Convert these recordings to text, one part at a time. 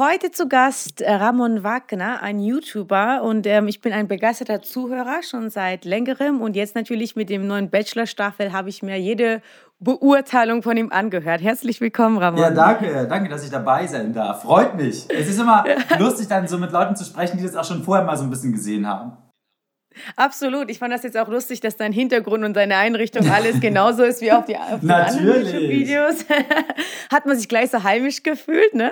heute zu Gast äh, Ramon Wagner, ein YouTuber und ähm, ich bin ein begeisterter Zuhörer schon seit längerem und jetzt natürlich mit dem neuen Bachelor-Staffel habe ich mir jede Beurteilung von ihm angehört. Herzlich willkommen, Ramon. Ja, danke, danke, dass ich dabei sein darf. Freut mich. Es ist immer lustig, dann so mit Leuten zu sprechen, die das auch schon vorher mal so ein bisschen gesehen haben. Absolut. Ich fand das jetzt auch lustig, dass dein Hintergrund und deine Einrichtung alles genauso ist wie auf, die, auf den anderen Videos. Hat man sich gleich so heimisch gefühlt, ne?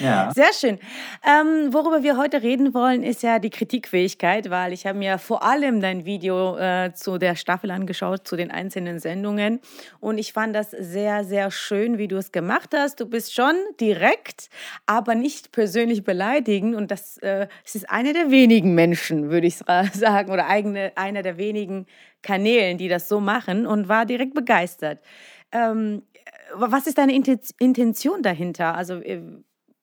Ja. Sehr schön. Ähm, worüber wir heute reden wollen, ist ja die Kritikfähigkeit, weil ich habe mir vor allem dein Video äh, zu der Staffel angeschaut, zu den einzelnen Sendungen. Und ich fand das sehr, sehr schön, wie du es gemacht hast. Du bist schon direkt, aber nicht persönlich beleidigend. Und das, äh, das ist einer der wenigen Menschen, würde ich sagen, oder eigene, einer der wenigen Kanälen, die das so machen und war direkt begeistert. Ähm, was ist deine Intention dahinter? Also äh,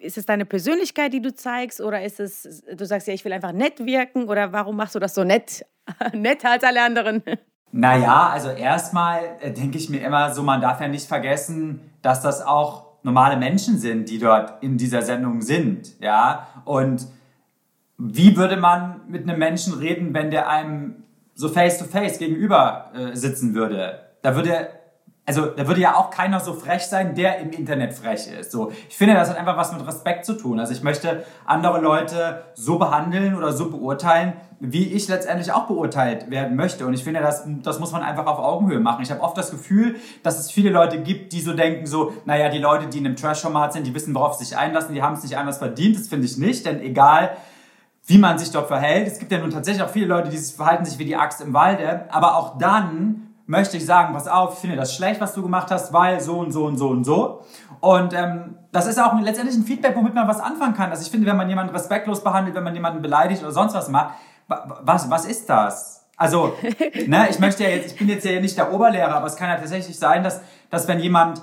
ist es deine Persönlichkeit, die du zeigst oder ist es, du sagst ja, ich will einfach nett wirken oder warum machst du das so nett, netter als alle anderen? Naja, also erstmal äh, denke ich mir immer so, man darf ja nicht vergessen, dass das auch normale Menschen sind, die dort in dieser Sendung sind, ja, und wie würde man mit einem Menschen reden, wenn der einem so face to face gegenüber äh, sitzen würde? Da würde also da würde ja auch keiner so frech sein, der im Internet frech ist. So, ich finde, das hat einfach was mit Respekt zu tun. Also ich möchte andere Leute so behandeln oder so beurteilen, wie ich letztendlich auch beurteilt werden möchte. Und ich finde, das, das muss man einfach auf Augenhöhe machen. Ich habe oft das Gefühl, dass es viele Leute gibt, die so denken, so, naja, die Leute, die in einem Trash-Format sind, die wissen, worauf sie sich einlassen, die haben es nicht anders verdient. Das finde ich nicht, denn egal, wie man sich dort verhält, es gibt ja nun tatsächlich auch viele Leute, die verhalten sich wie die Axt im Walde, aber auch dann möchte ich sagen, pass auf, ich finde das schlecht, was du gemacht hast, weil so und so und so und so. Und ähm, das ist auch letztendlich ein Feedback, womit man was anfangen kann. Also ich finde, wenn man jemanden respektlos behandelt, wenn man jemanden beleidigt oder sonst was macht, was, was ist das? Also, ne, ich möchte ja jetzt, ich bin jetzt ja nicht der Oberlehrer, aber es kann ja tatsächlich sein, dass, dass wenn jemand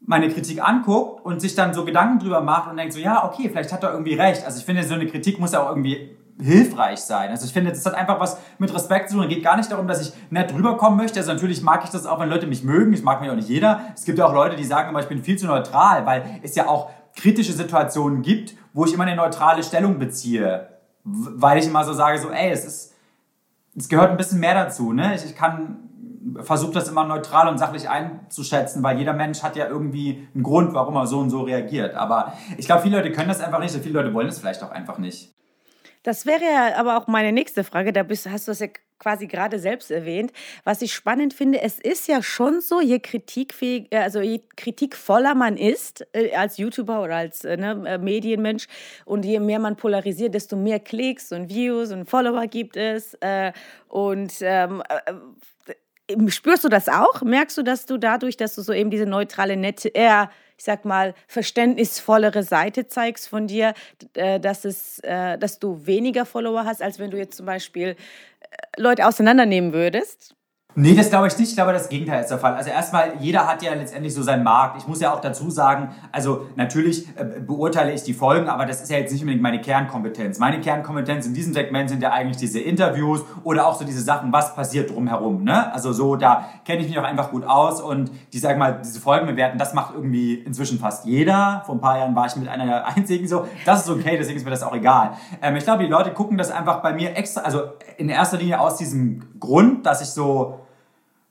meine Kritik anguckt und sich dann so Gedanken drüber macht und denkt so, ja, okay, vielleicht hat er irgendwie recht. Also ich finde, so eine Kritik muss ja auch irgendwie hilfreich sein. Also ich finde, das hat einfach was mit Respekt zu tun. Es geht gar nicht darum, dass ich nett rüberkommen möchte. Also natürlich mag ich das auch, wenn Leute mich mögen. Ich mag mich auch nicht jeder. Es gibt ja auch Leute, die sagen immer, ich bin viel zu neutral, weil es ja auch kritische Situationen gibt, wo ich immer eine neutrale Stellung beziehe. Weil ich immer so sage, so, ey, es ist, es gehört ein bisschen mehr dazu, ne? Ich, ich kann, versuche das immer neutral und sachlich einzuschätzen, weil jeder Mensch hat ja irgendwie einen Grund, warum er so und so reagiert. Aber ich glaube, viele Leute können das einfach nicht und viele Leute wollen es vielleicht auch einfach nicht. Das wäre ja aber auch meine nächste Frage. Da bist, hast du es ja quasi gerade selbst erwähnt. Was ich spannend finde, es ist ja schon so, je kritikfähig, äh, also je kritikvoller man ist äh, als YouTuber oder als äh, ne, Medienmensch und je mehr man polarisiert, desto mehr Klicks und Views und Follower gibt es. und ähm, spürst du das auch? Merkst du, dass du dadurch, dass du so eben diese neutrale, nette, eher ich sag mal, verständnisvollere Seite zeigst von dir, äh, dass, es, äh, dass du weniger Follower hast, als wenn du jetzt zum Beispiel äh, Leute auseinandernehmen würdest? Nee, das glaube ich nicht. Ich glaube, das Gegenteil ist der Fall. Also erstmal, jeder hat ja letztendlich so seinen Markt. Ich muss ja auch dazu sagen, also natürlich äh, beurteile ich die Folgen, aber das ist ja jetzt nicht unbedingt meine Kernkompetenz. Meine Kernkompetenz in diesem Segment sind ja eigentlich diese Interviews oder auch so diese Sachen, was passiert drumherum. Ne? Also so, da kenne ich mich auch einfach gut aus und die, sag mal, diese Folgen bewerten, das macht irgendwie inzwischen fast jeder. Vor ein paar Jahren war ich mit einer der einzigen so. Das ist okay, deswegen ist mir das auch egal. Ähm, ich glaube, die Leute gucken das einfach bei mir extra, also in erster Linie aus diesem Grund, dass ich so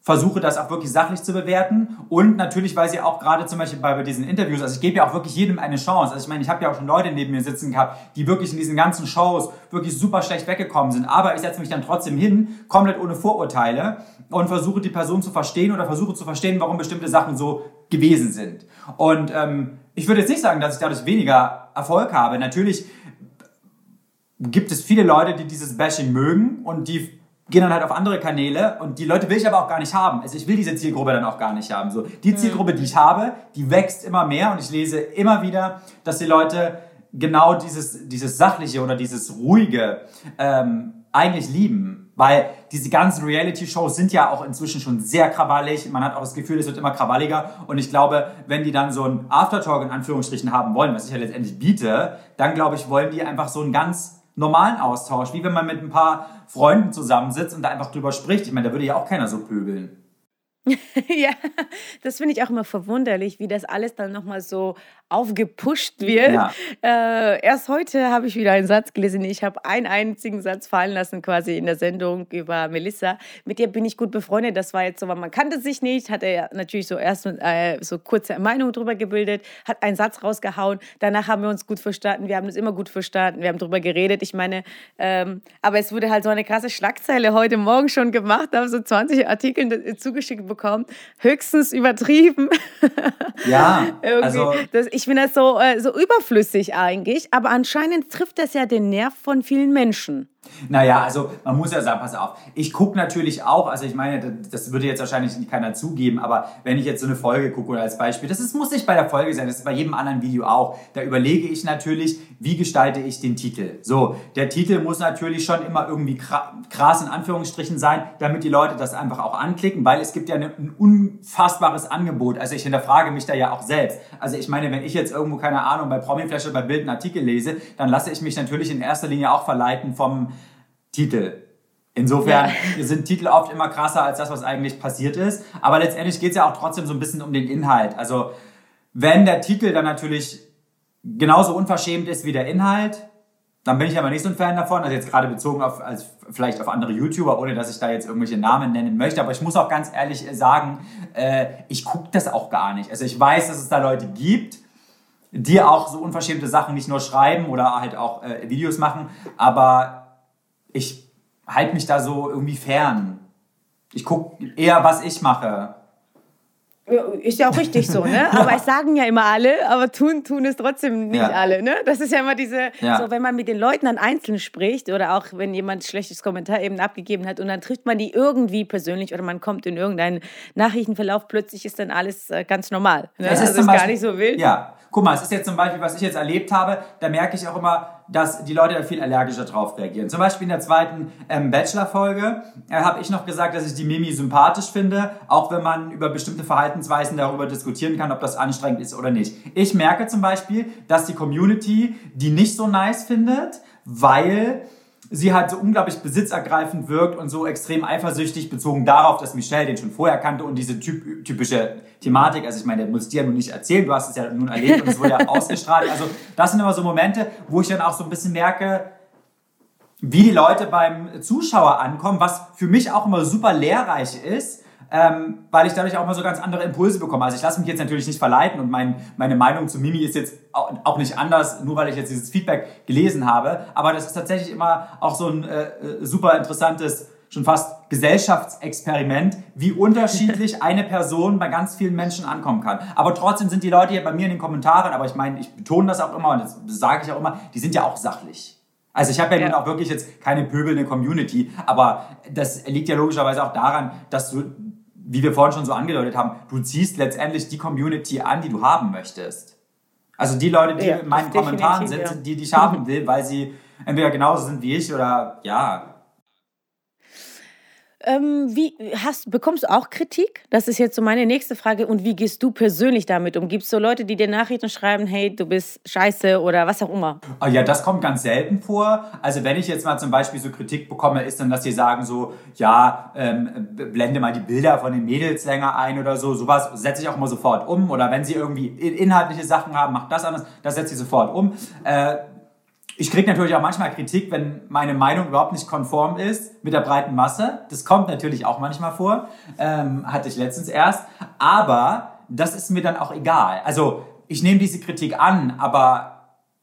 versuche das auch wirklich sachlich zu bewerten und natürlich, weil sie auch gerade zum Beispiel bei diesen Interviews, also ich gebe ja auch wirklich jedem eine Chance. Also ich meine, ich habe ja auch schon Leute neben mir sitzen gehabt, die wirklich in diesen ganzen Shows wirklich super schlecht weggekommen sind. Aber ich setze mich dann trotzdem hin, komplett ohne Vorurteile und versuche die Person zu verstehen oder versuche zu verstehen, warum bestimmte Sachen so gewesen sind. Und ähm, ich würde jetzt nicht sagen, dass ich dadurch weniger Erfolg habe. Natürlich gibt es viele Leute, die dieses Bashing mögen und die gehen dann halt auf andere Kanäle und die Leute will ich aber auch gar nicht haben. Also ich will diese Zielgruppe dann auch gar nicht haben. So, die mhm. Zielgruppe, die ich habe, die wächst immer mehr und ich lese immer wieder, dass die Leute genau dieses, dieses sachliche oder dieses ruhige ähm, eigentlich lieben. Weil diese ganzen Reality-Shows sind ja auch inzwischen schon sehr krawallig. Man hat auch das Gefühl, es wird immer krawalliger. Und ich glaube, wenn die dann so ein Aftertalk in Anführungsstrichen haben wollen, was ich ja letztendlich biete, dann glaube ich, wollen die einfach so ein ganz normalen Austausch, wie wenn man mit ein paar Freunden zusammensitzt und da einfach drüber spricht. Ich meine, da würde ja auch keiner so pöbeln. ja, das finde ich auch immer verwunderlich, wie das alles dann nochmal so aufgepusht wird. Ja. Äh, erst heute habe ich wieder einen Satz gelesen. Ich habe einen einzigen Satz fallen lassen, quasi in der Sendung über Melissa. Mit ihr bin ich gut befreundet. Das war jetzt so, man kannte sich nicht, hat er natürlich so erst äh, so kurze Meinung drüber gebildet, hat einen Satz rausgehauen. Danach haben wir uns gut verstanden. Wir haben uns immer gut verstanden. Wir haben drüber geredet. Ich meine, ähm, aber es wurde halt so eine krasse Schlagzeile heute Morgen schon gemacht, habe so 20 Artikel zugeschickt bekommen. Höchstens übertrieben. Ja, also das, ich finde das so, äh, so überflüssig eigentlich, aber anscheinend trifft das ja den Nerv von vielen Menschen. Naja, also man muss ja sagen, pass auf, ich gucke natürlich auch, also ich meine, das würde jetzt wahrscheinlich keiner zugeben, aber wenn ich jetzt so eine Folge gucke oder als Beispiel, das ist, muss nicht bei der Folge sein, das ist bei jedem anderen Video auch, da überlege ich natürlich, wie gestalte ich den Titel. So, der Titel muss natürlich schon immer irgendwie krass in Anführungsstrichen sein, damit die Leute das einfach auch anklicken, weil es gibt ja ein unfassbares Angebot, also ich hinterfrage mich da ja auch selbst. Also ich meine, wenn ich jetzt irgendwo, keine Ahnung, bei Promiflash oder bei Bild einen Artikel lese, dann lasse ich mich natürlich in erster Linie auch verleiten vom Titel. Insofern ja. sind Titel oft immer krasser als das, was eigentlich passiert ist. Aber letztendlich geht es ja auch trotzdem so ein bisschen um den Inhalt. Also wenn der Titel dann natürlich genauso unverschämt ist wie der Inhalt, dann bin ich aber nicht so ein Fan davon. Also jetzt gerade bezogen auf als vielleicht auf andere YouTuber, ohne dass ich da jetzt irgendwelche Namen nennen möchte. Aber ich muss auch ganz ehrlich sagen, äh, ich gucke das auch gar nicht. Also ich weiß, dass es da Leute gibt, die auch so unverschämte Sachen nicht nur schreiben oder halt auch äh, Videos machen, aber ich halte mich da so irgendwie fern. Ich gucke eher, was ich mache. Ist ja auch richtig so, ne? Aber es sagen ja immer alle, aber tun, tun es trotzdem nicht ja. alle, ne? Das ist ja immer diese, ja. so wenn man mit den Leuten dann einzeln spricht oder auch wenn jemand ein schlechtes Kommentar eben abgegeben hat und dann trifft man die irgendwie persönlich oder man kommt in irgendeinen Nachrichtenverlauf, plötzlich ist dann alles äh, ganz normal. Ne? Es ist, also ist gar nicht so wild. Ja, guck mal, es ist jetzt zum Beispiel, was ich jetzt erlebt habe, da merke ich auch immer, dass die Leute da viel allergischer drauf reagieren. Zum Beispiel in der zweiten ähm, Bachelor-Folge äh, habe ich noch gesagt, dass ich die Mimi sympathisch finde, auch wenn man über bestimmte Verhaltensweisen darüber diskutieren kann, ob das anstrengend ist oder nicht. Ich merke zum Beispiel, dass die Community die nicht so nice findet, weil sie halt so unglaublich besitzergreifend wirkt und so extrem eifersüchtig bezogen darauf, dass Michelle den schon vorher kannte und diese typ, typische Thematik, also ich meine, der muss dir ja nun nicht erzählen, du hast es ja nun erlebt und es wurde ja ausgestrahlt. Also das sind immer so Momente, wo ich dann auch so ein bisschen merke, wie die Leute beim Zuschauer ankommen, was für mich auch immer super lehrreich ist, ähm, weil ich dadurch auch mal so ganz andere Impulse bekomme. Also ich lasse mich jetzt natürlich nicht verleiten und mein, meine Meinung zu Mimi ist jetzt auch nicht anders, nur weil ich jetzt dieses Feedback gelesen habe. Aber das ist tatsächlich immer auch so ein äh, äh super interessantes, schon fast Gesellschaftsexperiment, wie unterschiedlich eine Person bei ganz vielen Menschen ankommen kann. Aber trotzdem sind die Leute hier bei mir in den Kommentaren, aber ich meine, ich betone das auch immer und das sage ich auch immer, die sind ja auch sachlich. Also ich habe ja, ja, nun auch wirklich jetzt keine pöbelnde Community, aber das liegt ja logischerweise auch daran, dass du wie wir vorhin schon so angedeutet haben, du ziehst letztendlich die Community an, die du haben möchtest. Also die Leute, die ja, in meinen Kommentaren sind, ja. die, die ich haben will, weil sie entweder genauso sind wie ich oder ja, ähm, wie hast, bekommst du auch Kritik? Das ist jetzt so meine nächste Frage. Und wie gehst du persönlich damit um? Gibt es so Leute, die dir Nachrichten schreiben, hey, du bist scheiße oder was auch immer? Oh ja, das kommt ganz selten vor. Also wenn ich jetzt mal zum Beispiel so Kritik bekomme, ist dann, dass sie sagen so, ja, ähm, blende mal die Bilder von den Mädels länger ein oder so. Sowas setze ich auch immer sofort um. Oder wenn sie irgendwie inhaltliche Sachen haben, macht das anders, das setze ich sofort um. Äh, ich kriege natürlich auch manchmal Kritik, wenn meine Meinung überhaupt nicht konform ist mit der breiten Masse. Das kommt natürlich auch manchmal vor. Ähm, hatte ich letztens erst. Aber das ist mir dann auch egal. Also ich nehme diese Kritik an, aber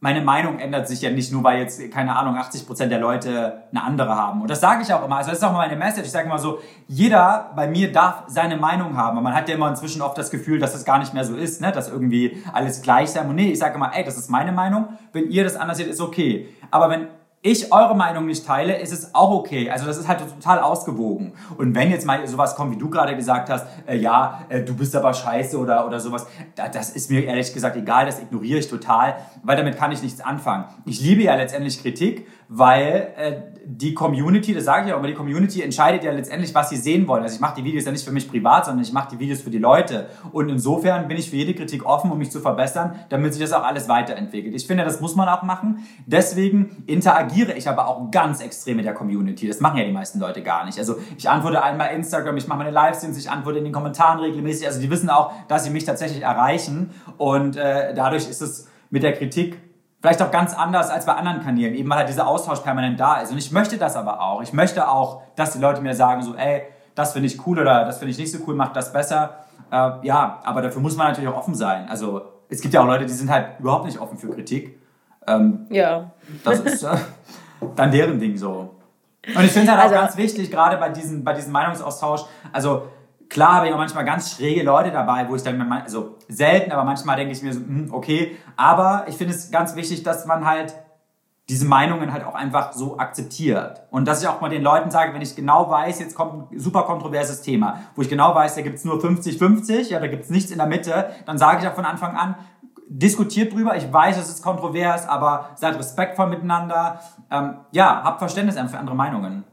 meine Meinung ändert sich ja nicht nur, weil jetzt, keine Ahnung, 80 Prozent der Leute eine andere haben. Und das sage ich auch immer. Also das ist auch meine Message. Ich sage immer so, jeder bei mir darf seine Meinung haben. Und man hat ja immer inzwischen oft das Gefühl, dass das gar nicht mehr so ist, ne? dass irgendwie alles gleich sein muss. Nee, ich sage immer, ey, das ist meine Meinung. Wenn ihr das anders seht, ist okay. Aber wenn ich eure Meinung nicht teile, ist es auch okay. Also das ist halt total ausgewogen. Und wenn jetzt mal sowas kommt, wie du gerade gesagt hast, äh, ja, äh, du bist aber scheiße oder, oder sowas, da, das ist mir ehrlich gesagt egal, das ignoriere ich total, weil damit kann ich nichts anfangen. Ich liebe ja letztendlich Kritik, weil äh, die Community, das sage ich auch, aber die Community entscheidet ja letztendlich, was sie sehen wollen. Also ich mache die Videos ja nicht für mich privat, sondern ich mache die Videos für die Leute. Und insofern bin ich für jede Kritik offen, um mich zu verbessern, damit sich das auch alles weiterentwickelt. Ich finde, das muss man auch machen. Deswegen interagiere ich aber auch ganz extrem mit der Community. Das machen ja die meisten Leute gar nicht. Also ich antworte einmal Instagram, ich mache meine Livestreams, ich antworte in den Kommentaren regelmäßig. Also die wissen auch, dass sie mich tatsächlich erreichen. Und äh, dadurch ist es mit der Kritik Vielleicht auch ganz anders als bei anderen Kanälen, eben weil halt dieser Austausch permanent da ist. Und ich möchte das aber auch. Ich möchte auch, dass die Leute mir sagen, so, ey, das finde ich cool oder das finde ich nicht so cool, macht das besser. Äh, ja, aber dafür muss man natürlich auch offen sein. Also es gibt ja auch Leute, die sind halt überhaupt nicht offen für Kritik. Ähm, ja. Das ist äh, dann deren Ding so. Und ich finde halt also, auch ganz wichtig, gerade bei diesem, bei diesem Meinungsaustausch, also Klar habe ich auch manchmal ganz schräge Leute dabei, wo ich dann, also selten, aber manchmal denke ich mir so, hm, okay. Aber ich finde es ganz wichtig, dass man halt diese Meinungen halt auch einfach so akzeptiert. Und dass ich auch mal den Leuten sage, wenn ich genau weiß, jetzt kommt ein super kontroverses Thema, wo ich genau weiß, da gibt es nur 50-50, ja, da gibt es nichts in der Mitte, dann sage ich auch von Anfang an, diskutiert drüber, ich weiß, es ist kontrovers, aber seid respektvoll miteinander. Ähm, ja, habt Verständnis für andere Meinungen.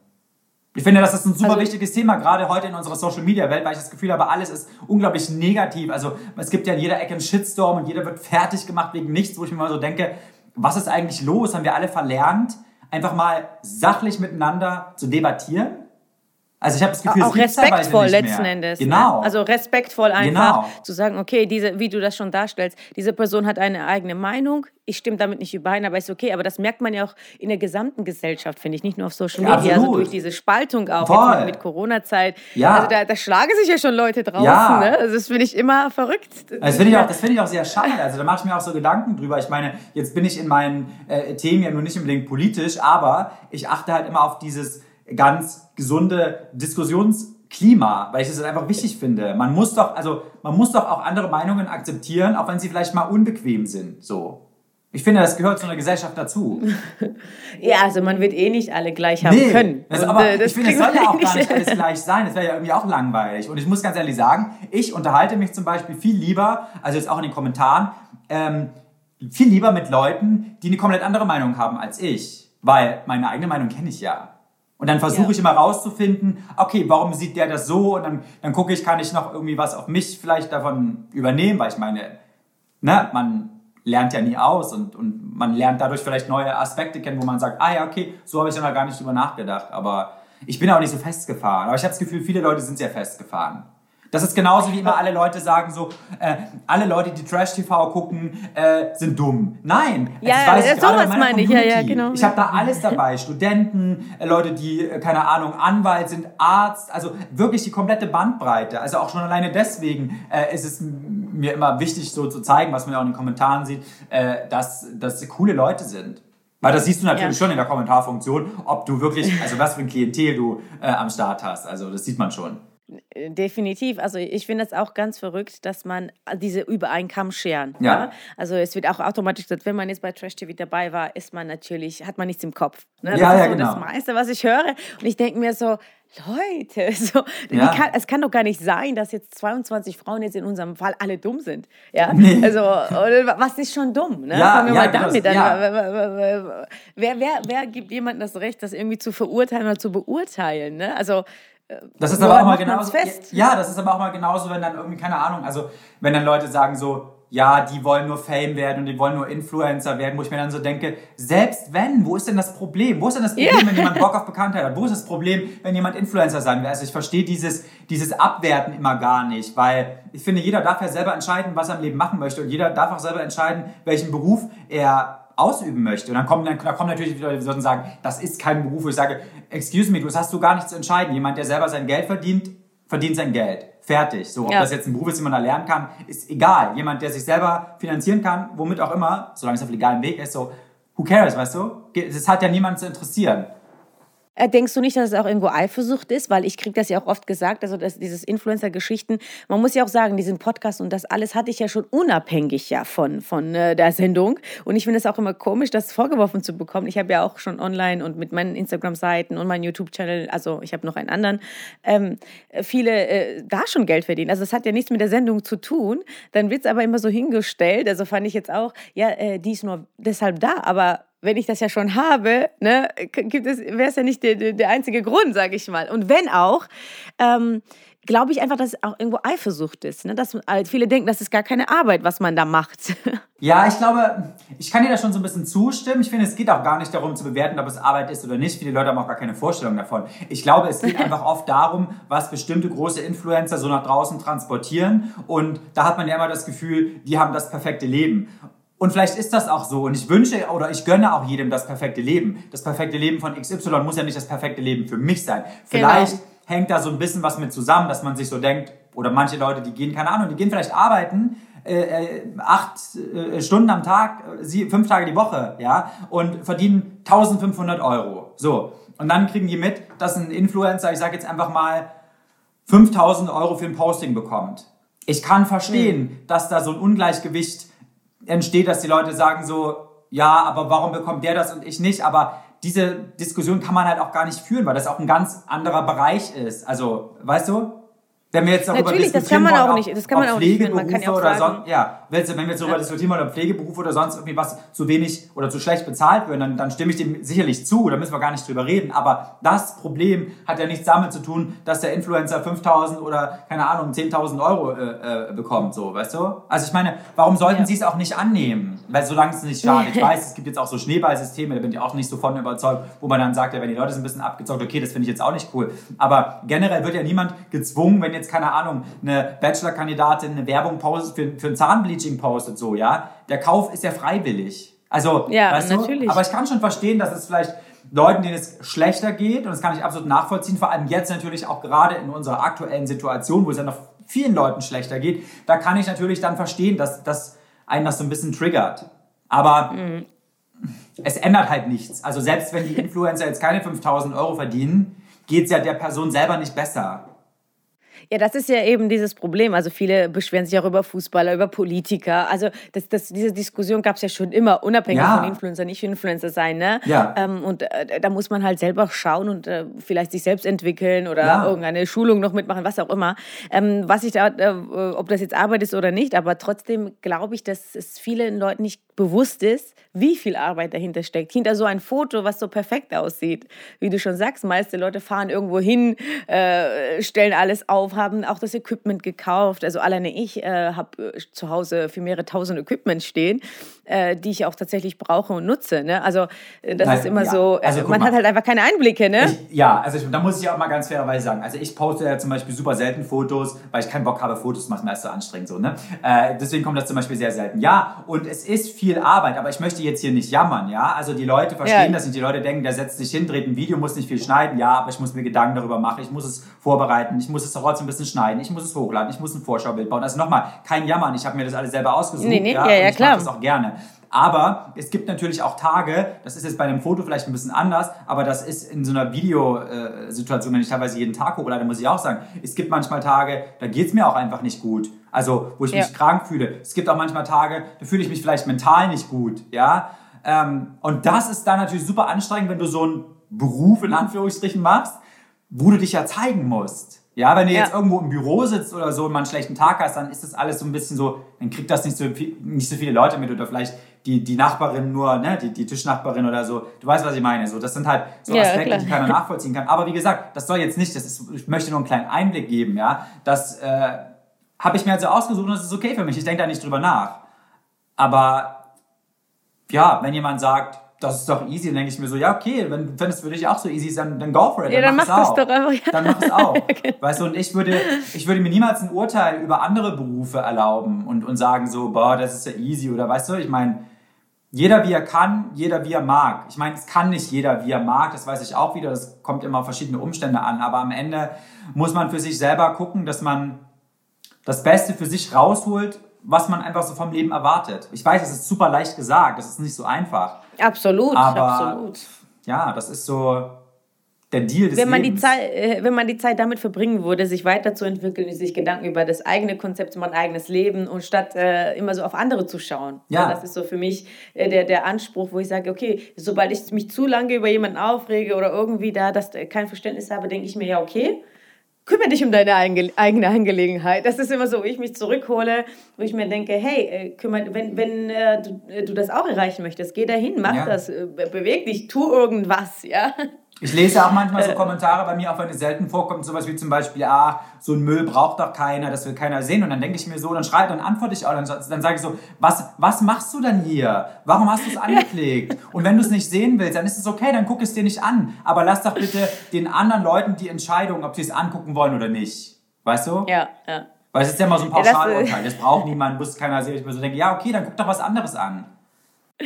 Ich finde, das ist ein super also, wichtiges Thema, gerade heute in unserer Social Media Welt, weil ich das Gefühl habe, alles ist unglaublich negativ. Also es gibt ja in jeder Ecke einen Shitstorm und jeder wird fertig gemacht wegen nichts, wo ich mir mal so denke, was ist eigentlich los? Haben wir alle verlernt, einfach mal sachlich miteinander zu debattieren? Also ich habe das Gefühl, auch es respektvoll letzten mehr. Endes. Genau. Ne? Also respektvoll einfach genau. zu sagen, okay, diese, wie du das schon darstellst, diese Person hat eine eigene Meinung. Ich stimme damit nicht überein, aber ist okay. Aber das merkt man ja auch in der gesamten Gesellschaft, finde ich, nicht nur auf Social Media, ja, also durch diese Spaltung auch Voll. mit Corona-Zeit. Ja. Also da, da, schlagen sich ja schon Leute draußen. Ja. Ne? Also das finde ich immer verrückt. Das finde ich, auch, find ich auch sehr schade. Also da mache ich mir auch so Gedanken drüber. Ich meine, jetzt bin ich in meinen äh, Themen ja nur nicht unbedingt politisch, aber ich achte halt immer auf dieses ganz gesunde Diskussionsklima, weil ich das halt einfach wichtig finde. Man muss doch, also man muss doch auch andere Meinungen akzeptieren, auch wenn sie vielleicht mal unbequem sind. So. Ich finde, das gehört zu einer Gesellschaft dazu. ja, also man wird eh nicht alle gleich haben nee, können. Das, aber äh, das ich finde, es soll ja auch gar nicht alles gleich sein. Das wäre ja irgendwie auch langweilig. Und ich muss ganz ehrlich sagen, ich unterhalte mich zum Beispiel viel lieber, also jetzt auch in den Kommentaren, ähm, viel lieber mit Leuten, die eine komplett andere Meinung haben als ich. Weil meine eigene Meinung kenne ich ja. Und dann versuche ja. ich immer rauszufinden, okay, warum sieht der das so? Und dann, dann gucke ich, kann ich noch irgendwie was auf mich vielleicht davon übernehmen, weil ich meine, ne, man lernt ja nie aus und, und man lernt dadurch vielleicht neue Aspekte kennen, wo man sagt, ah ja, okay, so habe ich ja noch gar nicht drüber nachgedacht. Aber ich bin auch nicht so festgefahren. Aber ich habe das Gefühl, viele Leute sind sehr festgefahren. Das ist genauso wie immer alle Leute sagen so, äh, alle Leute, die Trash-TV gucken, äh, sind dumm. Nein, ja, das weiß ich sowas meine ich, ja, ja, genau. Ich habe da alles dabei, Studenten, äh, Leute, die, äh, keine Ahnung, Anwalt sind, Arzt, also wirklich die komplette Bandbreite. Also auch schon alleine deswegen äh, ist es mir immer wichtig so zu zeigen, was man ja auch in den Kommentaren sieht, äh, dass das coole Leute sind. Weil das siehst du natürlich ja. schon in der Kommentarfunktion, ob du wirklich, also was für ein Klientel du äh, am Start hast. Also das sieht man schon. Definitiv. Also ich finde es auch ganz verrückt, dass man diese über einen Kamm scheren. Ja. ja. Also es wird auch automatisch gesagt, wenn man jetzt bei Trash TV dabei war, ist man natürlich, hat man nichts im Kopf. Ne? Das ja, ist ja, so genau. das meiste, was ich höre. Und ich denke mir so, Leute, so, ja. kann, es kann doch gar nicht sein, dass jetzt 22 Frauen jetzt in unserem Fall alle dumm sind. Ja, nee. also was ist schon dumm? Ne? Ja, Fangen wir ja, mal damit an. Ja. Wer, wer, wer gibt jemandem das Recht, das irgendwie zu verurteilen oder zu beurteilen? Ne? Also das ist aber auch mal genauso. Fest? Ja, das ist aber auch mal genauso, wenn dann irgendwie, keine Ahnung, also wenn dann Leute sagen so, ja, die wollen nur Fame werden und die wollen nur Influencer werden, wo ich mir dann so denke, selbst wenn, wo ist denn das Problem? Wo ist denn das Problem, yeah. wenn jemand Bock auf Bekanntheit hat? Wo ist das Problem, wenn jemand Influencer sein will? Also ich verstehe dieses, dieses Abwerten immer gar nicht, weil ich finde, jeder darf ja selber entscheiden, was er im Leben machen möchte und jeder darf auch selber entscheiden, welchen Beruf er ausüben möchte. Und dann kommen, dann, da kommen natürlich wieder Leute, die sagen, das ist kein Beruf, wo ich sage, excuse me, du hast du gar nichts zu entscheiden. Jemand, der selber sein Geld verdient, verdient sein Geld. Fertig. So, ob ja. das jetzt ein Beruf ist, den man da lernen kann, ist egal. Jemand, der sich selber finanzieren kann, womit auch immer, solange es auf legalen Weg ist, so, who cares, weißt du? Es hat ja niemanden zu interessieren. Äh, denkst du nicht, dass es auch irgendwo Eifersucht ist? Weil ich kriege das ja auch oft gesagt, also das, dieses Influencer-Geschichten. Man muss ja auch sagen, diesen Podcast und das alles hatte ich ja schon unabhängig ja von, von äh, der Sendung. Und ich finde es auch immer komisch, das vorgeworfen zu bekommen. Ich habe ja auch schon online und mit meinen Instagram-Seiten und meinem YouTube-Channel, also ich habe noch einen anderen, ähm, viele äh, da schon Geld verdient. Also es hat ja nichts mit der Sendung zu tun. Dann wird es aber immer so hingestellt. Also fand ich jetzt auch, ja, äh, die ist nur deshalb da. Aber wenn ich das ja schon habe, ne, gibt es, wäre es ja nicht der, der einzige Grund, sage ich mal. Und wenn auch, ähm, glaube ich einfach, dass es auch irgendwo Eifersucht ist. Ne? Dass viele denken, das ist gar keine Arbeit, was man da macht. Ja, ich glaube, ich kann dir da schon so ein bisschen zustimmen. Ich finde, es geht auch gar nicht darum zu bewerten, ob es Arbeit ist oder nicht. Viele Leute haben auch gar keine Vorstellung davon. Ich glaube, es geht einfach oft darum, was bestimmte große Influencer so nach draußen transportieren. Und da hat man ja immer das Gefühl, die haben das perfekte Leben. Und vielleicht ist das auch so. Und ich wünsche oder ich gönne auch jedem das perfekte Leben. Das perfekte Leben von XY muss ja nicht das perfekte Leben für mich sein. Genau. Vielleicht genau. hängt da so ein bisschen was mit zusammen, dass man sich so denkt, oder manche Leute, die gehen, keine Ahnung, die gehen vielleicht arbeiten, äh, äh acht äh, Stunden am Tag, sie, fünf Tage die Woche, ja, und verdienen 1500 Euro. So. Und dann kriegen die mit, dass ein Influencer, ich sage jetzt einfach mal, 5000 Euro für ein Posting bekommt. Ich kann verstehen, mhm. dass da so ein Ungleichgewicht entsteht, dass die Leute sagen so, ja, aber warum bekommt der das und ich nicht? Aber diese Diskussion kann man halt auch gar nicht führen, weil das auch ein ganz anderer Bereich ist. Also, weißt du? Wenn wir jetzt darüber Natürlich, das kann man auch nicht, das kann man auch nicht. Man kann ja auch oder sagen, ja, wenn wir jetzt darüber ja. diskutieren wollen, ob Pflegeberufe oder sonst irgendwie was zu wenig oder zu schlecht bezahlt wird, dann, dann stimme ich dem sicherlich zu, da müssen wir gar nicht drüber reden. Aber das Problem hat ja nichts damit zu tun, dass der Influencer 5000 oder, keine Ahnung, 10.000 Euro äh, äh, bekommt, so, weißt du? Also ich meine, warum sollten ja. sie es auch nicht annehmen? Weil solange es nicht schadet. Ich weiß, es gibt jetzt auch so Schneeballsysteme, da bin ich auch nicht so von überzeugt, wo man dann sagt, ja, wenn die Leute sind ein bisschen abgezockt, okay, das finde ich jetzt auch nicht cool. Aber generell wird ja niemand gezwungen, wenn jetzt, keine Ahnung, eine Bachelor-Kandidatin eine Werbung postet für, für ein Zahnbleaching postet, so, ja. Der Kauf ist ja freiwillig. Also, ja, weißt natürlich. Du? Aber ich kann schon verstehen, dass es vielleicht Leuten, denen es schlechter geht, und das kann ich absolut nachvollziehen, vor allem jetzt natürlich auch gerade in unserer aktuellen Situation, wo es ja noch vielen Leuten schlechter geht, da kann ich natürlich dann verstehen, dass, dass einen das so ein bisschen triggert. Aber mhm. es ändert halt nichts. Also selbst wenn die Influencer jetzt keine 5000 Euro verdienen, geht es ja der Person selber nicht besser. Ja, das ist ja eben dieses Problem. Also viele beschweren sich auch über Fußballer, über Politiker. Also das, das, diese Diskussion gab es ja schon immer, unabhängig ja. von Influencer, nicht Influencer sein. Ne? Ja. Ähm, und äh, da muss man halt selber schauen und äh, vielleicht sich selbst entwickeln oder ja. irgendeine Schulung noch mitmachen, was auch immer. Ähm, was ich da, äh, ob das jetzt Arbeit ist oder nicht, aber trotzdem glaube ich, dass es vielen Leuten nicht bewusst ist, wie viel Arbeit dahinter steckt. Hinter so ein Foto, was so perfekt aussieht. Wie du schon sagst, meiste Leute fahren irgendwo hin, äh, stellen alles auf, haben auch das Equipment gekauft. Also alleine ich äh, habe äh, zu Hause für mehrere tausend Equipment stehen, äh, die ich auch tatsächlich brauche und nutze. Ne? Also äh, das Nein, ist immer ja. so, also, man mal. hat halt einfach keine Einblicke. Ne? Ich, ja, also ich, da muss ich auch mal ganz fairerweise sagen, also ich poste ja zum Beispiel super selten Fotos, weil ich keinen Bock habe, Fotos zu machen, weil es so anstrengend so. Ne? Äh, deswegen kommt das zum Beispiel sehr selten. Ja, und es ist viel Arbeit, aber ich möchte jetzt hier nicht jammern. Ja, also die Leute verstehen ja. das nicht. Die Leute denken, der setzt sich hin, dreht ein Video, muss nicht viel schneiden. Ja, aber ich muss mir Gedanken darüber machen. Ich muss es vorbereiten. Ich muss es trotzdem ein bisschen schneiden. Ich muss es hochladen. Ich muss ein Vorschaubild bauen. Also nochmal, kein Jammern. Ich habe mir das alles selber ausgesucht. Nee, nee, ja, ja, ja, ich klar. das auch gerne. Aber es gibt natürlich auch Tage, das ist jetzt bei einem Foto vielleicht ein bisschen anders, aber das ist in so einer Videosituation, wenn ich teilweise jeden Tag hochlade, muss ich auch sagen, es gibt manchmal Tage, da geht es mir auch einfach nicht gut. Also, wo ich ja. mich krank fühle. Es gibt auch manchmal Tage, da fühle ich mich vielleicht mental nicht gut, ja. Ähm, und das ist dann natürlich super anstrengend, wenn du so einen Beruf in Anführungsstrichen machst, wo du dich ja zeigen musst. Ja, wenn du ja. jetzt irgendwo im Büro sitzt oder so und mal einen schlechten Tag hast, dann ist das alles so ein bisschen so, dann kriegt das nicht so, nicht so viele Leute mit oder vielleicht die, die Nachbarin nur, ne, die, die Tischnachbarin oder so. Du weißt, was ich meine. So, das sind halt so ja, Aspekte, klar. die keiner nachvollziehen kann. Aber wie gesagt, das soll jetzt nicht, das ist, ich möchte nur einen kleinen Einblick geben, ja. Das äh, habe ich mir also ausgesucht und das ist okay für mich. Ich denke da nicht drüber nach. Aber ja, wenn jemand sagt, das ist doch easy. Dann denke ich mir so, ja, okay, wenn, wenn es für dich auch so easy ist, dann, dann go for it. Dann ja, dann mach, mach das auch. doch einfach. Ja. Dann mach es auch. genau. Weißt du, und ich würde, ich würde mir niemals ein Urteil über andere Berufe erlauben und, und sagen so, boah, das ist ja easy oder weißt du, ich meine, jeder wie er kann, jeder wie er mag. Ich meine, es kann nicht jeder wie er mag, das weiß ich auch wieder, das kommt immer auf verschiedene Umstände an, aber am Ende muss man für sich selber gucken, dass man das Beste für sich rausholt was man einfach so vom Leben erwartet. Ich weiß, es ist super leicht gesagt, das ist nicht so einfach. Absolut, aber, absolut. Ja, das ist so der Deal des wenn man Lebens. Die Zeit, äh, wenn man die Zeit damit verbringen würde, sich weiterzuentwickeln, sich Gedanken über das eigene Konzept, mein eigenes Leben und statt äh, immer so auf andere zu schauen. Ja. Das ist so für mich äh, der, der Anspruch, wo ich sage, okay, sobald ich mich zu lange über jemanden aufrege oder irgendwie da das, kein Verständnis habe, denke ich mir, ja, okay, kümmere dich um deine eigene Angelegenheit. Das ist immer so, wo ich mich zurückhole, wo ich mir denke, hey, äh, kümmere, wenn, wenn äh, du, äh, du das auch erreichen möchtest, geh dahin, mach ja. das, äh, beweg dich, tu irgendwas, ja. Ich lese auch manchmal so Kommentare bei mir, auch wenn es selten vorkommt, sowas wie zum Beispiel, ah, so ein Müll braucht doch keiner, das will keiner sehen. Und dann denke ich mir so, dann schreibe, dann antworte ich auch, dann, dann sage ich so, was, was machst du denn hier? Warum hast du es angeklickt? Und wenn du es nicht sehen willst, dann ist es okay, dann guck es dir nicht an. Aber lass doch bitte den anderen Leuten die Entscheidung, ob sie es angucken wollen oder nicht. Weißt du? Ja, ja. Weil es ist ja immer so ein Pauschalurteil. Das braucht niemand, muss keiner sehen. Ich mir so denke, ja, okay, dann guck doch was anderes an.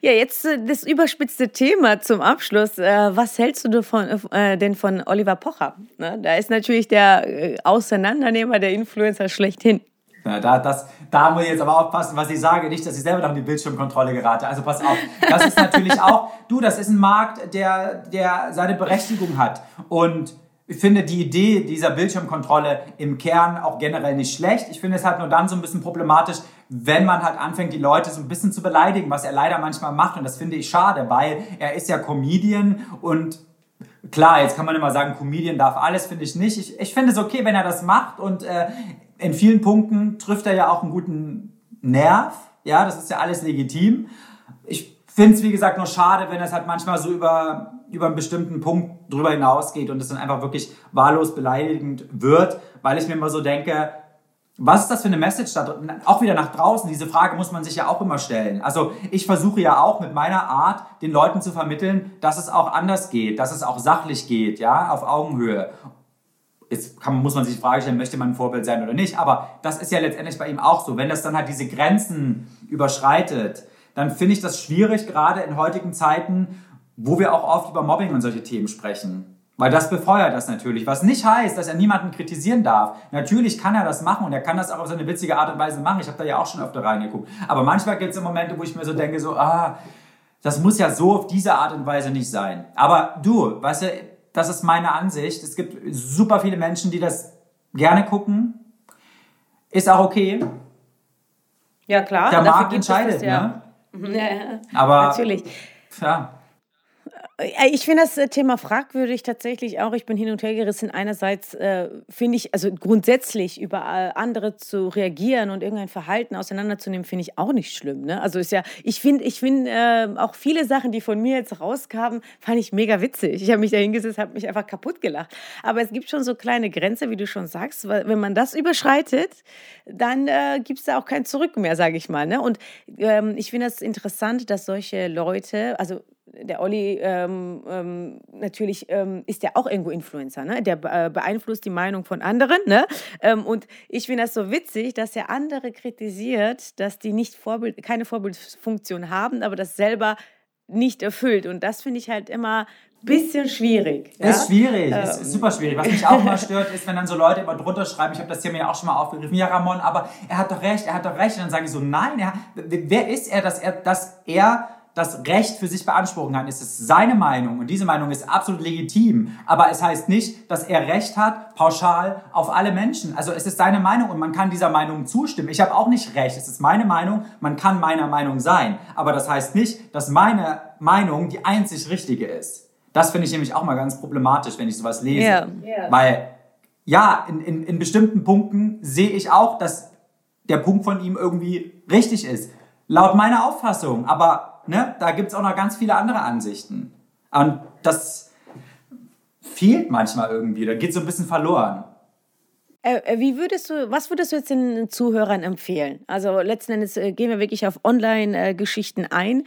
Ja, jetzt äh, das überspitzte Thema zum Abschluss. Äh, was hältst du davon, äh, denn von Oliver Pocher? Ne? Da ist natürlich der Auseinandernehmer, der Influencer schlechthin. Ja, da, das, da muss ich jetzt aber aufpassen, was ich sage. Nicht, dass ich selber noch in die Bildschirmkontrolle gerate. Also pass auf. Das ist natürlich auch, du, das ist ein Markt, der, der seine Berechtigung hat. Und ich finde die Idee dieser Bildschirmkontrolle im Kern auch generell nicht schlecht. Ich finde es halt nur dann so ein bisschen problematisch, wenn man halt anfängt, die Leute so ein bisschen zu beleidigen, was er leider manchmal macht. Und das finde ich schade, weil er ist ja Comedian und klar, jetzt kann man immer sagen, Comedian darf alles, finde ich nicht. Ich, ich finde es okay, wenn er das macht und äh, in vielen Punkten trifft er ja auch einen guten Nerv. Ja, das ist ja alles legitim. Ich finde es, wie gesagt, nur schade, wenn es halt manchmal so über über einen bestimmten Punkt drüber hinausgeht und es dann einfach wirklich wahllos beleidigend wird, weil ich mir immer so denke, was ist das für eine Message da Auch wieder nach draußen, diese Frage muss man sich ja auch immer stellen. Also ich versuche ja auch mit meiner Art den Leuten zu vermitteln, dass es auch anders geht, dass es auch sachlich geht, ja, auf Augenhöhe. Jetzt kann, muss man sich die Frage stellen, möchte man ein Vorbild sein oder nicht, aber das ist ja letztendlich bei ihm auch so. Wenn das dann halt diese Grenzen überschreitet, dann finde ich das schwierig, gerade in heutigen Zeiten, wo wir auch oft über Mobbing und solche Themen sprechen. Weil das befeuert das natürlich. Was nicht heißt, dass er niemanden kritisieren darf. Natürlich kann er das machen und er kann das auch auf seine witzige Art und Weise machen. Ich habe da ja auch schon öfter reingeguckt. Aber manchmal gibt es Momente, wo ich mir so denke, so, ah, das muss ja so auf diese Art und Weise nicht sein. Aber du, weißt du, das ist meine Ansicht. Es gibt super viele Menschen, die das gerne gucken. Ist auch okay. Ja, klar. Der Markt entscheidet, das, ja. ne? Ja, ja. Aber, natürlich. Ja. Äh, ich finde das äh, Thema fragwürdig tatsächlich auch. Ich bin hin und her gerissen. Einerseits äh, finde ich, also grundsätzlich über andere zu reagieren und irgendein Verhalten auseinanderzunehmen, finde ich auch nicht schlimm. Ne? Also ist ja, ich finde, ich finde äh, auch viele Sachen, die von mir jetzt rauskamen, fand ich mega witzig. Ich habe mich da hingesetzt, habe mich einfach kaputt gelacht. Aber es gibt schon so kleine Grenzen, wie du schon sagst. Weil wenn man das überschreitet, dann äh, gibt es da auch kein Zurück mehr, sage ich mal. Ne? Und ähm, ich finde das interessant, dass solche Leute, also der Olli ähm, ähm, natürlich ähm, ist ja auch irgendwo Influencer, ne? Der äh, beeinflusst die Meinung von anderen, ne? Ähm, und ich finde das so witzig, dass er andere kritisiert, dass die nicht Vorbild, keine Vorbildfunktion haben, aber das selber nicht erfüllt. Und das finde ich halt immer ein bisschen schwierig. Ja? Ist schwierig, ähm. ist super schwierig. Was mich auch mal stört, ist, wenn dann so Leute immer drunter schreiben, ich habe das hier mir auch schon mal aufgegriffen, ja Ramon, aber er hat doch recht, er hat doch recht. Und dann sage ich so, nein, er, wer ist er, dass er, dass er das Recht für sich beanspruchen kann. Es ist seine Meinung und diese Meinung ist absolut legitim. Aber es heißt nicht, dass er Recht hat, pauschal auf alle Menschen. Also es ist seine Meinung und man kann dieser Meinung zustimmen. Ich habe auch nicht Recht. Es ist meine Meinung. Man kann meiner Meinung sein. Aber das heißt nicht, dass meine Meinung die einzig richtige ist. Das finde ich nämlich auch mal ganz problematisch, wenn ich sowas lese. Yeah. Yeah. Weil, ja, in, in, in bestimmten Punkten sehe ich auch, dass der Punkt von ihm irgendwie richtig ist. Laut meiner Auffassung. Aber ne, da gibt es auch noch ganz viele andere Ansichten. Und das fehlt manchmal irgendwie, da geht so ein bisschen verloren. Äh, äh, wie würdest du, was würdest du jetzt den Zuhörern empfehlen? Also letzten Endes äh, gehen wir wirklich auf Online-Geschichten ein.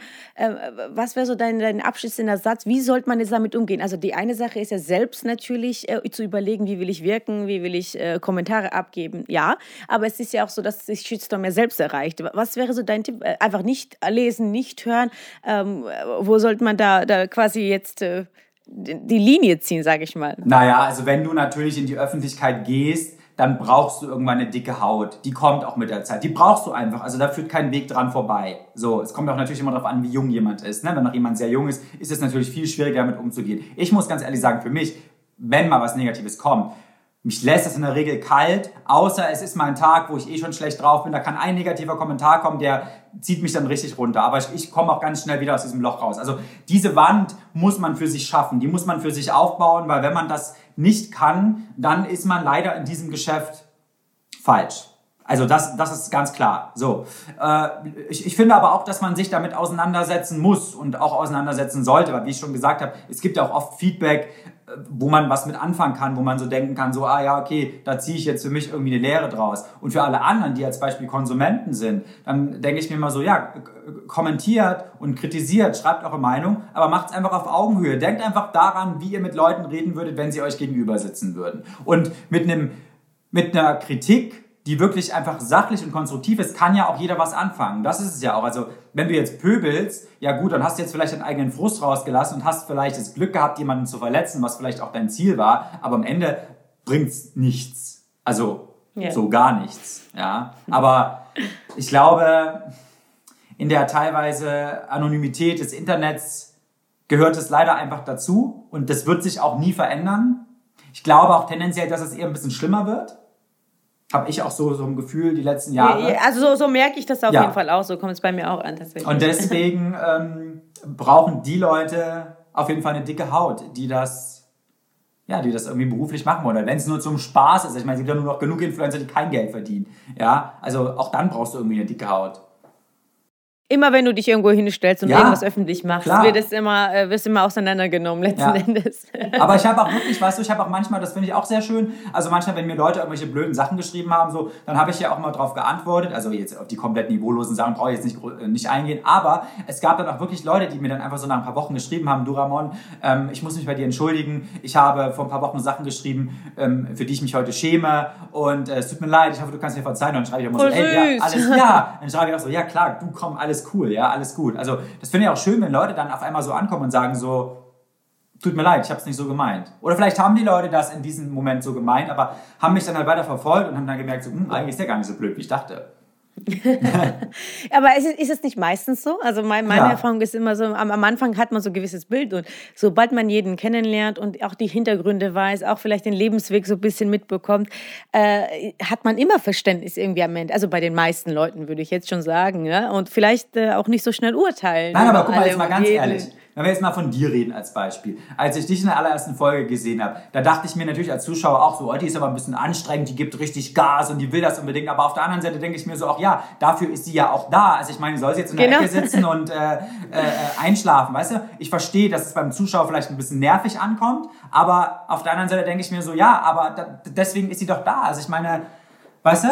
Was wäre so dein, dein abschließender Satz? Wie sollte man jetzt damit umgehen? Also die eine Sache ist ja selbst natürlich zu überlegen, wie will ich wirken, wie will ich Kommentare abgeben. Ja, aber es ist ja auch so, dass sich Shitstorm ja selbst erreicht. Was wäre so dein Tipp? Einfach nicht lesen, nicht hören. Ähm, wo sollte man da, da quasi jetzt die Linie ziehen, sage ich mal? Naja, also wenn du natürlich in die Öffentlichkeit gehst, dann brauchst du irgendwann eine dicke Haut. Die kommt auch mit der Zeit. Die brauchst du einfach. Also da führt kein Weg dran vorbei. So, es kommt auch natürlich immer darauf an, wie jung jemand ist. Ne? Wenn noch jemand sehr jung ist, ist es natürlich viel schwieriger damit umzugehen. Ich muss ganz ehrlich sagen, für mich, wenn mal was Negatives kommt, mich lässt das in der Regel kalt, außer es ist mal ein Tag, wo ich eh schon schlecht drauf bin. Da kann ein negativer Kommentar kommen, der zieht mich dann richtig runter. Aber ich, ich komme auch ganz schnell wieder aus diesem Loch raus. Also diese Wand muss man für sich schaffen, die muss man für sich aufbauen, weil wenn man das nicht kann, dann ist man leider in diesem Geschäft falsch. Also das, das ist ganz klar. So, äh, ich, ich finde aber auch, dass man sich damit auseinandersetzen muss und auch auseinandersetzen sollte, weil wie ich schon gesagt habe, es gibt ja auch oft Feedback, äh, wo man was mit anfangen kann, wo man so denken kann, so, ah ja, okay, da ziehe ich jetzt für mich irgendwie eine Lehre draus. Und für alle anderen, die als Beispiel Konsumenten sind, dann denke ich mir mal so, ja, kommentiert und kritisiert, schreibt eure Meinung, aber macht es einfach auf Augenhöhe. Denkt einfach daran, wie ihr mit Leuten reden würdet, wenn sie euch gegenüber sitzen würden. Und mit einem, mit einer Kritik die wirklich einfach sachlich und konstruktiv ist, kann ja auch jeder was anfangen. Das ist es ja auch. Also, wenn du jetzt pöbelst, ja gut, dann hast du jetzt vielleicht deinen eigenen Frust rausgelassen und hast vielleicht das Glück gehabt, jemanden zu verletzen, was vielleicht auch dein Ziel war, aber am Ende bringt's nichts. Also, yeah. so gar nichts. Ja. Aber ich glaube, in der teilweise Anonymität des Internets gehört es leider einfach dazu und das wird sich auch nie verändern. Ich glaube auch tendenziell, dass es eher ein bisschen schlimmer wird habe ich auch so, so ein Gefühl die letzten Jahre. Also so, so merke ich das auf ja. jeden Fall auch, so kommt es bei mir auch an. Tatsächlich. Und deswegen ähm, brauchen die Leute auf jeden Fall eine dicke Haut, die das, ja, die das irgendwie beruflich machen wollen. Wenn es nur zum Spaß ist, ich meine, es gibt ja nur noch genug Influencer, die kein Geld verdienen. Ja, also auch dann brauchst du irgendwie eine dicke Haut immer wenn du dich irgendwo hinstellst und ja, irgendwas öffentlich machst, wird es immer, äh, wirst immer auseinandergenommen letzten ja. Endes. Aber ich habe auch wirklich, weißt du, ich habe auch manchmal, das finde ich auch sehr schön, also manchmal, wenn mir Leute irgendwelche blöden Sachen geschrieben haben, so, dann habe ich ja auch mal drauf geantwortet, also jetzt auf die komplett niveaulosen Sachen brauche ich jetzt nicht, äh, nicht eingehen, aber es gab dann auch wirklich Leute, die mir dann einfach so nach ein paar Wochen geschrieben haben, du Ramon, ähm, ich muss mich bei dir entschuldigen, ich habe vor ein paar Wochen Sachen geschrieben, ähm, für die ich mich heute schäme und äh, es tut mir leid, ich hoffe, du kannst mir verzeihen und dann schreibe ich immer Voll so, ey, ja, alles, ja, dann schreibe ich auch so, ja klar, du komm, alles alles cool, ja, alles gut. Also das finde ich auch schön, wenn Leute dann auf einmal so ankommen und sagen so, tut mir leid, ich habe es nicht so gemeint. Oder vielleicht haben die Leute das in diesem Moment so gemeint, aber haben mich dann halt weiter verfolgt und haben dann gemerkt, so, hm, eigentlich ist der gar nicht so blöd, wie ich dachte. aber ist, ist es nicht meistens so? Also mein, meine ja. Erfahrung ist immer so, am, am, Anfang hat man so ein gewisses Bild und sobald man jeden kennenlernt und auch die Hintergründe weiß, auch vielleicht den Lebensweg so ein bisschen mitbekommt, äh, hat man immer Verständnis irgendwie am Ende. Also bei den meisten Leuten würde ich jetzt schon sagen. Ja? Und vielleicht äh, auch nicht so schnell urteilen. Nein, aber guck mal jetzt mal ganz ehrlich wenn wir jetzt mal von dir reden als Beispiel. Als ich dich in der allerersten Folge gesehen habe, da dachte ich mir natürlich als Zuschauer auch so, oh, die ist aber ein bisschen anstrengend, die gibt richtig Gas und die will das unbedingt. Aber auf der anderen Seite denke ich mir so, auch ja, dafür ist sie ja auch da. Also ich meine, soll sie jetzt in der genau. Ecke sitzen und äh, äh, einschlafen, weißt du? Ich verstehe, dass es beim Zuschauer vielleicht ein bisschen nervig ankommt, aber auf der anderen Seite denke ich mir so, ja, aber da, deswegen ist sie doch da. Also ich meine, weißt du?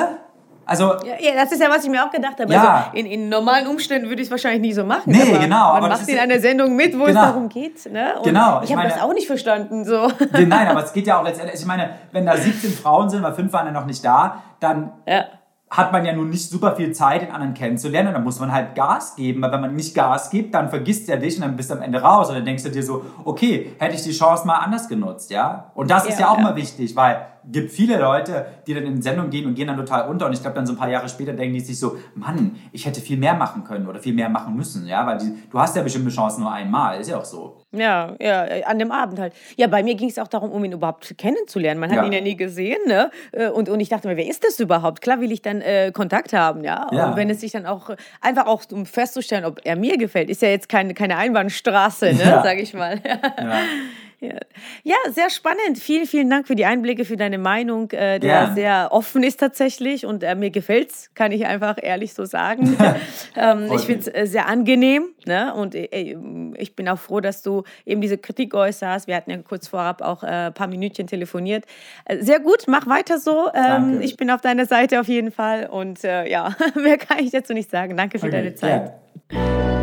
Also, ja, ja, das ist ja, was ich mir auch gedacht habe. Ja. Also in, in normalen Umständen würde ich es wahrscheinlich nie so machen. Nee, aber genau. Man aber macht in einer Sendung mit, wo genau. es darum geht. Ne? Genau. Ich, ich habe das auch nicht verstanden. So. Nein, aber es geht ja auch letztendlich, ich meine, wenn da 17 Frauen sind, weil fünf waren ja noch nicht da, dann ja hat man ja nun nicht super viel Zeit, den anderen kennenzulernen. Und dann muss man halt Gas geben. Weil wenn man nicht Gas gibt, dann vergisst er dich und dann bist du am Ende raus. Und dann denkst du dir so, okay, hätte ich die Chance mal anders genutzt, ja? Und das ist ja auch mal wichtig, weil gibt viele Leute, die dann in Sendung gehen und gehen dann total unter. Und ich glaube, dann so ein paar Jahre später denken die sich so, Mann, ich hätte viel mehr machen können oder viel mehr machen müssen, ja? Weil die, du hast ja bestimmte Chancen nur einmal, ist ja auch so. Ja, ja, an dem Abend halt. Ja, bei mir ging es auch darum, um ihn überhaupt kennenzulernen. Man hat ja. ihn ja nie gesehen, ne? Äh, und, und ich dachte mir, wer ist das überhaupt? Klar will ich dann äh, Kontakt haben, ja? ja? Und wenn es sich dann auch, einfach auch, um festzustellen, ob er mir gefällt, ist ja jetzt keine, keine Einbahnstraße, ne? Ja. Sag ich mal. ja. Ja. ja, sehr spannend. Vielen, vielen Dank für die Einblicke, für deine Meinung, äh, der ja. sehr offen ist tatsächlich und äh, mir es, kann ich einfach ehrlich so sagen. ähm, ich finde es äh, sehr angenehm ne? und äh, ich bin auch froh, dass du eben diese Kritik äußerst. Wir hatten ja kurz vorab auch ein äh, paar Minütchen telefoniert. Äh, sehr gut, mach weiter so. Ähm, ich bin auf deiner Seite auf jeden Fall und ja, mehr kann ich dazu nicht sagen. Danke für okay. deine Zeit. Ja.